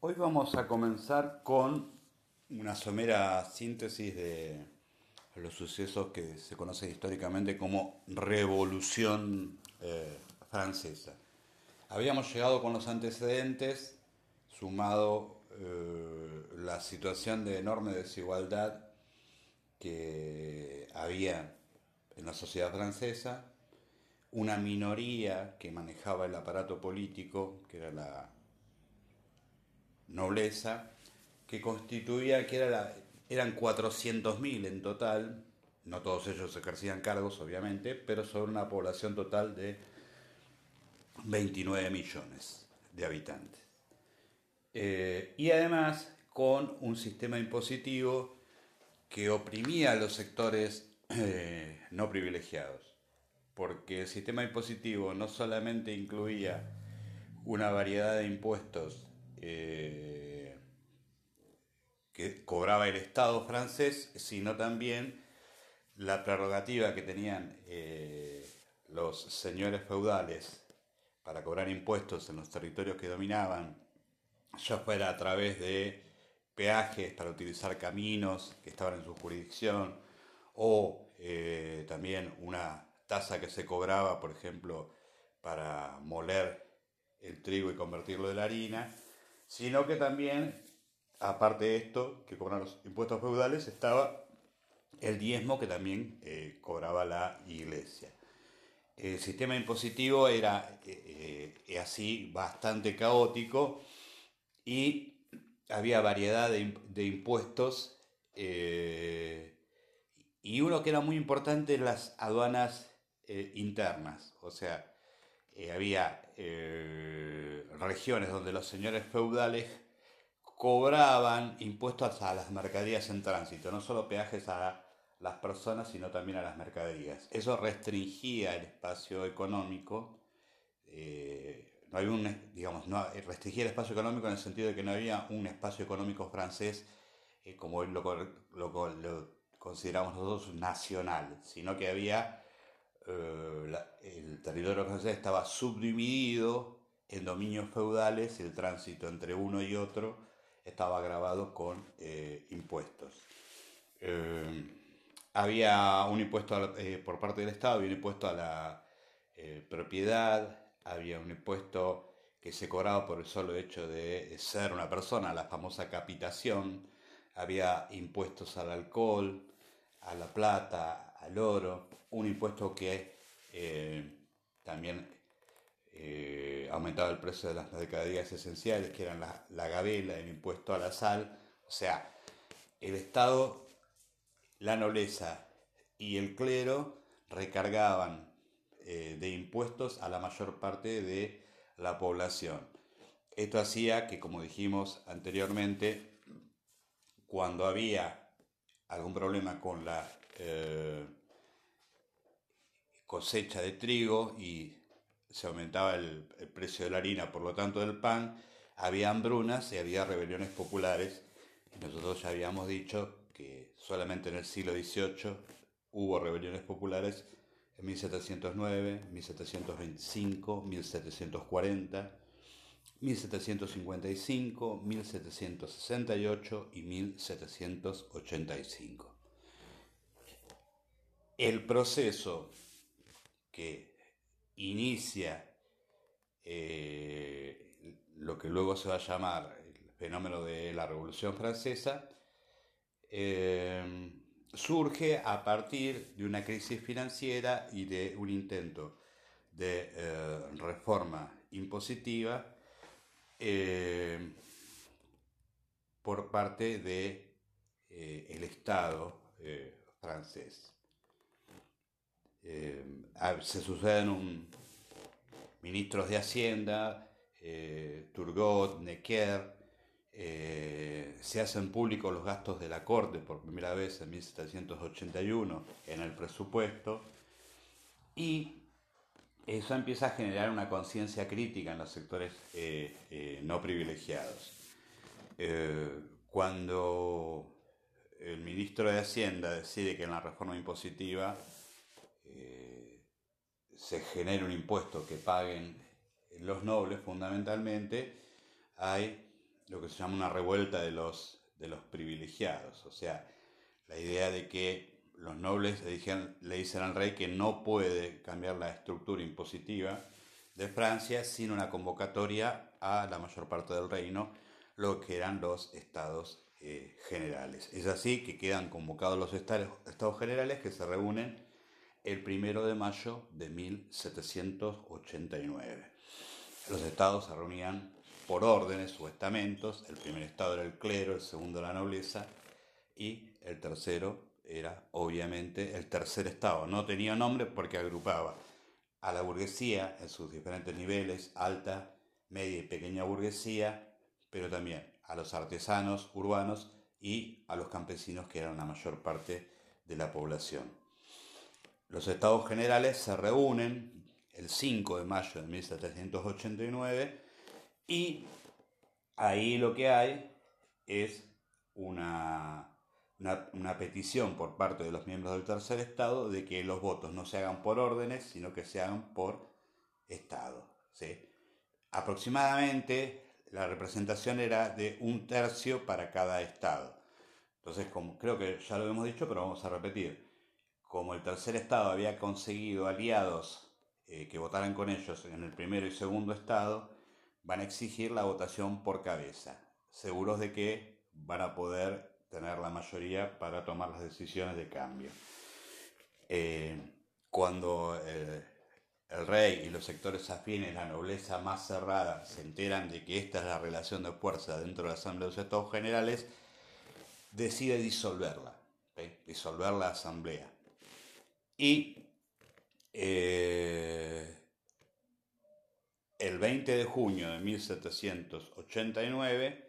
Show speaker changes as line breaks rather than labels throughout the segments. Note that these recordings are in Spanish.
Hoy vamos a comenzar con una somera síntesis de los sucesos que se conocen históricamente como Revolución eh, Francesa. Habíamos llegado con los antecedentes, sumado eh, la situación de enorme desigualdad que había en la sociedad francesa, una minoría que manejaba el aparato político, que era la nobleza, que constituía, que era eran 400.000 en total, no todos ellos ejercían cargos, obviamente, pero sobre una población total de 29 millones de habitantes. Eh, y además con un sistema impositivo que oprimía a los sectores eh, no privilegiados, porque el sistema impositivo no solamente incluía una variedad de impuestos eh, que cobraba el Estado francés, sino también la prerrogativa que tenían eh, los señores feudales para cobrar impuestos en los territorios que dominaban, ya fuera a través de peajes para utilizar caminos que estaban en su jurisdicción, o eh, también una tasa que se cobraba, por ejemplo, para moler el trigo y convertirlo en harina, sino que también, aparte de esto, que cobran los impuestos feudales, estaba el diezmo que también eh, cobraba la iglesia. El sistema impositivo era eh, eh, así bastante caótico y había variedad de, impuestos y uno que era muy importante las aduanas internas, o sea, había regiones donde los señores feudales cobraban impuestos a las mercaderías en tránsito, no solo peajes a las personas, sino también a las mercaderías. Eso restringía el espacio económico, eh, no había un, digamos, no, restringía el espacio económico en el sentido de que no había un espacio económico francés eh, como hoy lo, lo, consideramos nosotros nacional, sino que había, eh, el territorio francés estaba subdividido en dominios feudales el tránsito entre uno y otro estaba grabado con eh, impuestos. Eh, había un impuesto por parte del Estado, había un impuesto a la propiedad, había un impuesto que se cobraba por el solo hecho de ser una persona, la famosa capitación, había impuestos al alcohol, a la plata, al oro, un impuesto que también eh, aumentaba el precio de las mercaderías esenciales, que eran la, la gabela, el impuesto a la sal. O sea, el Estado, la nobleza y el clero recargaban eh, de impuestos a la mayor parte de la población. Esto hacía que, como dijimos anteriormente, cuando había algún problema con la eh, cosecha de trigo y se aumentaba el, precio de la harina, por lo tanto del pan, había hambrunas y había rebeliones populares. nosotros ya habíamos dicho que solamente en el siglo XVIII hubo rebeliones populares en 1709, 1725, 1740, 1755, 1768 y 1785. El proceso que inicia eh, lo que luego se va a llamar el fenómeno de la Revolución Francesa, eh, surge a partir de una crisis financiera y de un intento de eh, reforma impositiva por parte del de, Estado francés. Eh, se suceden ministros de Hacienda, eh, Turgot, Necker, eh, se hacen públicos los gastos de la Corte por primera vez en 1781 en el presupuesto y eso empieza a generar una conciencia crítica en los sectores no privilegiados. cuando el ministro de Hacienda decide que en la reforma impositiva se genere un impuesto que paguen los nobles fundamentalmente, hay lo que se llama una revuelta de los, de los privilegiados, o sea, la idea de que los nobles le, le dicen al rey que no puede cambiar la estructura impositiva de Francia sin una convocatoria a la mayor parte del reino, lo que eran los estados eh, generales. Es así que quedan convocados los estados, estados generales que se reúnen el primero de mayo de 1789. Los estados se reunían por órdenes o estamentos, el primer estado era el clero, el segundo la nobleza y el tercero era obviamente el tercer estado. No tenía nombre porque agrupaba a la burguesía en sus diferentes niveles, alta, media y pequeña burguesía, pero también a los artesanos urbanos y a los campesinos que eran la mayor parte de la población. Los estados generales se reúnen el 5 de mayo de 1789 y ahí lo que hay es una, una, petición por parte de los miembros del tercer estado de que los votos no se hagan por órdenes, sino que se hagan por estado. Aproximadamente la representación era de un tercio para cada estado. Entonces, como creo que ya lo hemos dicho, pero vamos a repetir. Como el tercer estado había conseguido aliados eh, que votaran con ellos en el primero y segundo estado, van a exigir la votación por cabeza, seguros de que van a poder tener la mayoría para tomar las decisiones de cambio. Eh, cuando eh, el rey y los sectores afines, la nobleza más cerrada, se enteran de que esta es la relación de fuerza dentro de la Asamblea de los Estados Generales, decide disolverla, disolver la Asamblea. Y eh, el 20 de junio de 1789,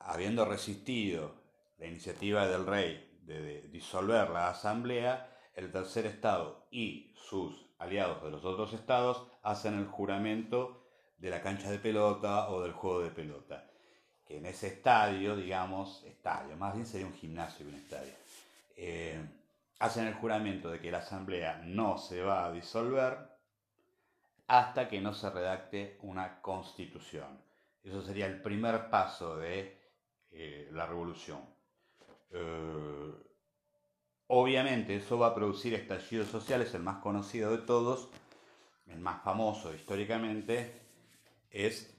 habiendo resistido la iniciativa del rey de disolver la Asamblea, el tercer Estado y sus aliados de los otros estados hacen el juramento de la cancha de pelota o del juego de pelota. Que en ese estadio, digamos, estadio, más bien sería un gimnasio que un estadio, eh, hacen el juramento de que la asamblea no se va a disolver hasta que no se redacte una constitución. Eso sería el primer paso de eh, la revolución. Eh, Obviamente eso va a producir estallidos sociales, el más conocido de todos, el más famoso históricamente, es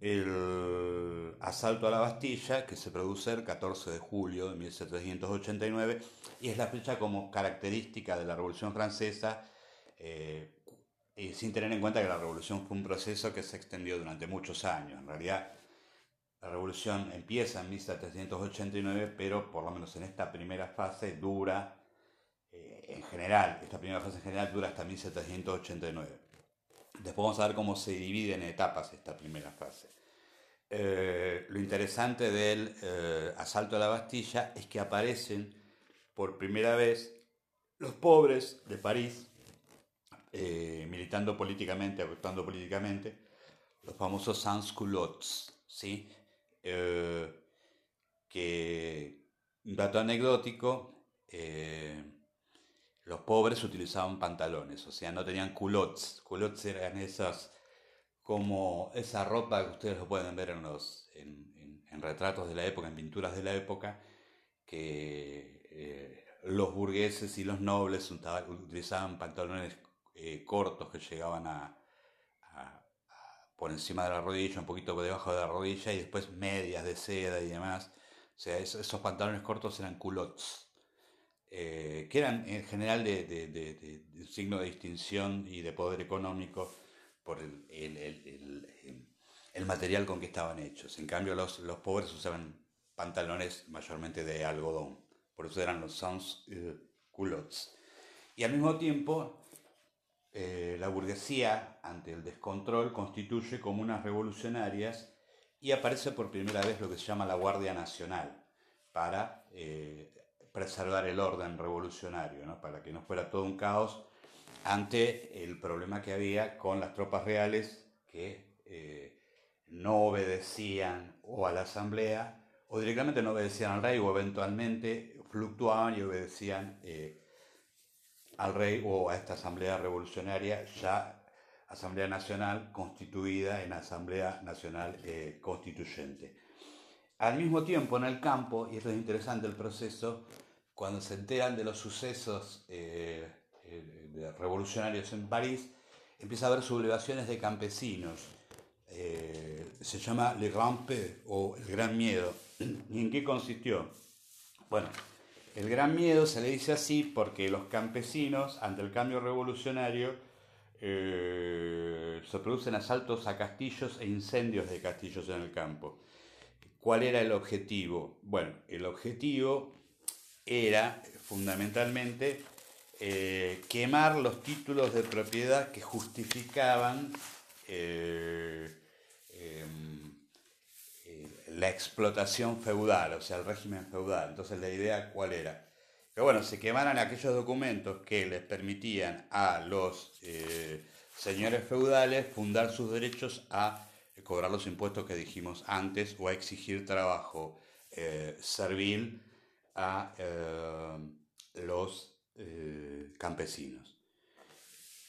el asalto a la Bastilla que se produce el 14 de julio de 1789 y es la fecha como característica de la Revolución Francesa eh, sin tener en cuenta que la revolución fue un proceso que se extendió durante muchos años. En realidad la revolución empieza en 1789, pero por lo menos en esta primera fase dura, eh, en general, esta primera fase en general dura hasta 1789. Después vamos a ver cómo se divide en etapas esta primera fase. Eh, lo interesante del eh, asalto a la Bastilla es que aparecen por primera vez los pobres de París, militando políticamente, actuando políticamente, los famosos sans-culottes, ¿sí? Eh, que, un dato anecdótico, eh, los pobres utilizaban pantalones, o sea, no tenían culottes. Culottes eran esas, como esa ropa que ustedes lo pueden ver en, los, en, retratos de la época, en pinturas de la época, que eh, los burgueses y los nobles utilizaban pantalones cortos que llegaban a, por encima de la rodilla, un poquito por debajo de la rodilla y después medias de seda y demás. O sea, esos, pantalones cortos eran culottes, eh, que eran en general de, signo de distinción y de poder económico por el, el, material con que estaban hechos. En cambio, los, los, pobres usaban pantalones mayormente de algodón, por eso eran los sans culottes. Y al mismo tiempo, eh, la burguesía, ante el descontrol, constituye comunas revolucionarias y aparece por primera vez lo que se llama la Guardia Nacional, para eh, preservar el orden revolucionario, para que no fuera todo un caos ante el problema que había con las tropas reales que eh, no obedecían o a la asamblea o directamente no obedecían al rey o eventualmente fluctuaban y obedecían al rey o a esta asamblea revolucionaria ya Asamblea Nacional constituida en Asamblea Nacional eh, Constituyente. Al mismo tiempo, en el campo, y esto es interesante el proceso, cuando se enteran de los sucesos eh, eh, revolucionarios en París, empieza a haber sublevaciones de campesinos. se llama Le Grand Peu o el Gran Miedo. ¿Y en qué consistió? Bueno, el Gran Miedo se le dice así porque los campesinos, ante el cambio revolucionario, eh, se producen asaltos a castillos e incendios de castillos en el campo. ¿Cuál era el objetivo? Bueno, el objetivo era fundamentalmente eh, quemar los títulos de propiedad que justificaban eh, em, la explotación feudal, o sea, el régimen feudal. Entonces la idea cuál era? Que bueno, se quemaran aquellos documentos que les permitían a los eh, señores feudales fundar sus derechos a cobrar los impuestos que dijimos antes o a exigir trabajo eh, servil a eh, los campesinos.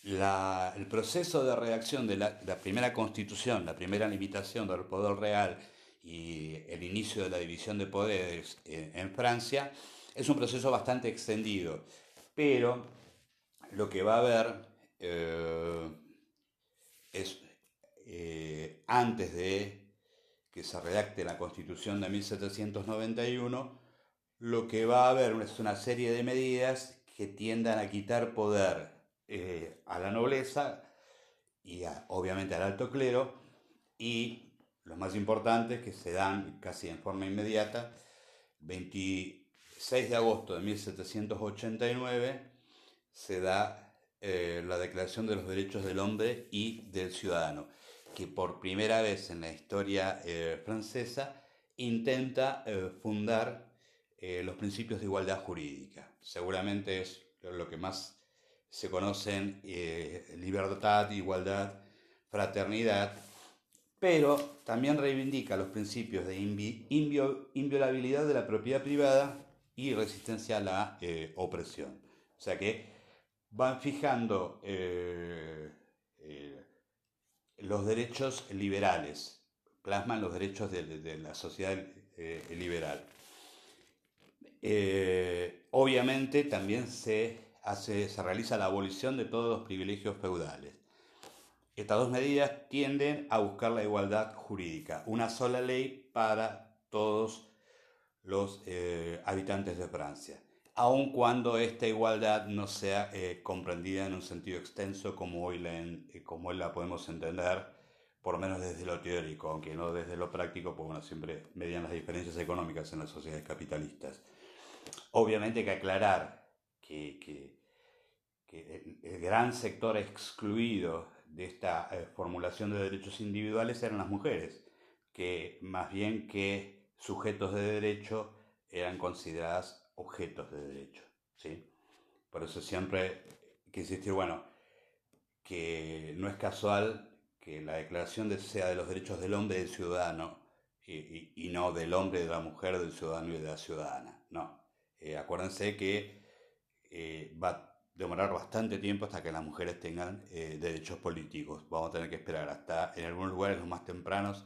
el proceso de redacción de la, la primera constitución, la primera limitación del poder real, y el inicio de la división de poderes en, Francia, es un proceso bastante extendido, pero lo que va a haber eh, es, eh, antes de que se redacte la Constitución de 1791, lo que va a haber es una serie de medidas que tiendan a quitar poder eh, a la nobleza y obviamente al alto clero. Y los más importantes que se dan casi en forma inmediata, 26 de agosto de 1789 se da eh, la Declaración de los Derechos del Hombre y del Ciudadano, que por primera vez en la historia eh, francesa intenta eh, los principios de igualdad jurídica. Seguramente es lo que más se conocen, libertad, igualdad, fraternidad, pero también reivindica los principios de inviolabilidad de la propiedad privada y resistencia a la eh, opresión. O sea que van fijando eh, eh, los derechos liberales, plasman los derechos de, la sociedad liberal. Obviamente también se, hace, se realiza la abolición de todos los privilegios feudales. Estas dos medidas tienden a buscar la igualdad jurídica, una sola ley para todos los eh, habitantes de Francia, aun cuando esta igualdad no sea eh, comprendida en un sentido extenso como hoy, la, eh, como hoy la podemos entender, por lo menos desde lo teórico, aunque no desde lo práctico, pues bueno, siempre median las diferencias económicas en las sociedades capitalistas. Obviamente hay que aclarar que, el gran sector excluido de esta eh, formulación de derechos individuales eran las mujeres, que más bien que sujetos de derecho eran consideradas objetos de derecho. ¿sí? Por eso siempre que insistir, bueno, que no es casual que la declaración sea de los derechos del hombre y del ciudadano y, no del hombre, de la mujer, del ciudadano y de la ciudadana. No. Eh, acuérdense que eh, va demorar bastante tiempo hasta que las mujeres tengan eh, derechos políticos. Vamos a tener que esperar hasta, en algunos lugares, los más tempranos,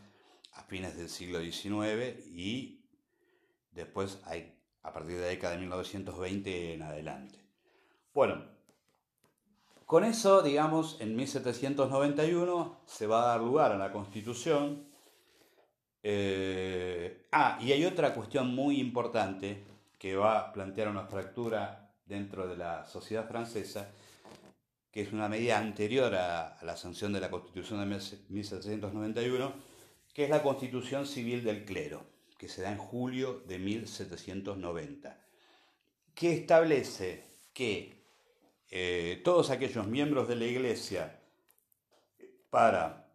a fines del siglo XIX y después hay, a partir de la década de 1920 en adelante. Bueno, con eso, digamos, en 1791 se va a dar lugar a la Constitución. Ah, y hay otra cuestión muy importante que va a plantear una fractura dentro de la sociedad francesa, que es una medida anterior a, la sanción de la Constitución de 1791, que es la Constitución Civil del Clero, que se da en julio de 1790, que establece que eh, todos aquellos miembros de la Iglesia, para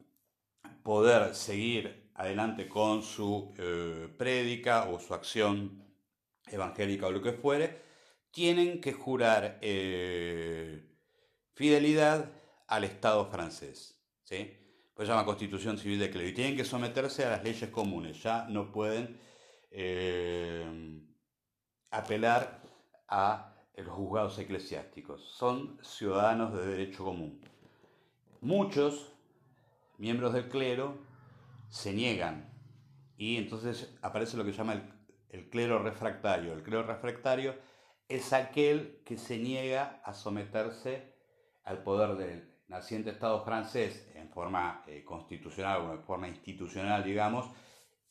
poder seguir adelante con su eh, prédica o su acción evangélica o lo que fuere, tienen que jurar eh, fidelidad al Estado francés. ¿sí? Pues se llama Constitución Civil de Clero. Y tienen que someterse a las leyes comunes. Ya no pueden eh, apelar a los juzgados eclesiásticos. Son ciudadanos de derecho común. muchos miembros del clero se niegan y entonces aparece lo que se llama el, el clero refractario. El clero refractario es aquel que se niega a someterse al poder del naciente Estado francés en forma eh, constitucional o en forma institucional, digamos,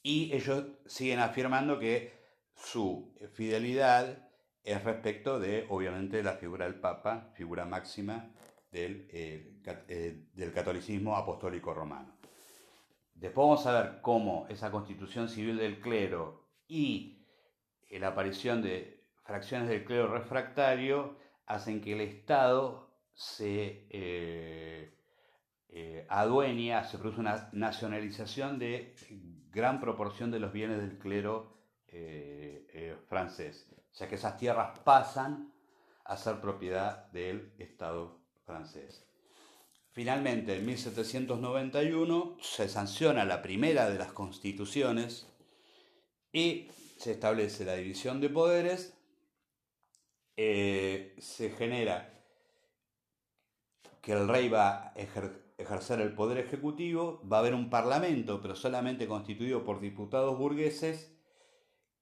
y ellos siguen afirmando que su fidelidad es respecto de, obviamente, la figura del Papa, figura máxima del, eh, eh, del catolicismo apostólico romano. Después vamos a ver cómo esa constitución civil del clero y la aparición de fracciones del clero refractario hacen que el Estado se eh, eh, adueña, se produce una nacionalización de gran proporción de los bienes del clero eh, francés, o sea que esas tierras pasan a ser propiedad del Estado francés. Finalmente, en 1791 se sanciona la primera de las constituciones y se establece la división de poderes, se genera que el rey va a ejercer el poder ejecutivo, va a haber un parlamento, pero solamente constituido por diputados burgueses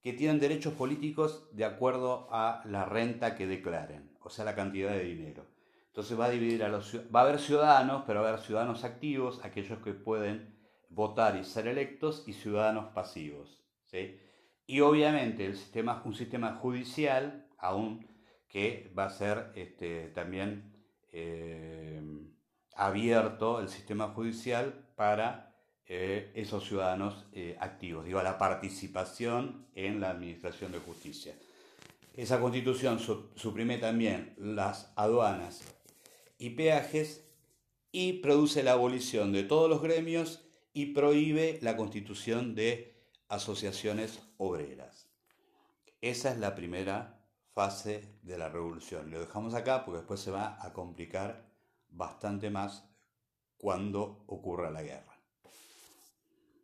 que tienen derechos políticos de acuerdo a la renta que declaren, o sea, la cantidad de dinero. Entonces va a dividir a los va a haber ciudadanos, pero va a haber ciudadanos activos, aquellos que pueden votar y ser electos, y ciudadanos pasivos. Y obviamente el sistema, un sistema judicial, aún que va a ser este, también eh, abierto el sistema judicial para eh, esos ciudadanos eh, activos, digo, a la participación en la administración de justicia. Esa constitución suprime también las aduanas y peajes y produce la abolición de todos los gremios y prohíbe la constitución de asociaciones obreras. Esa es la primera fase de la revolución. Lo dejamos acá porque después se va a complicar bastante más cuando ocurra la guerra.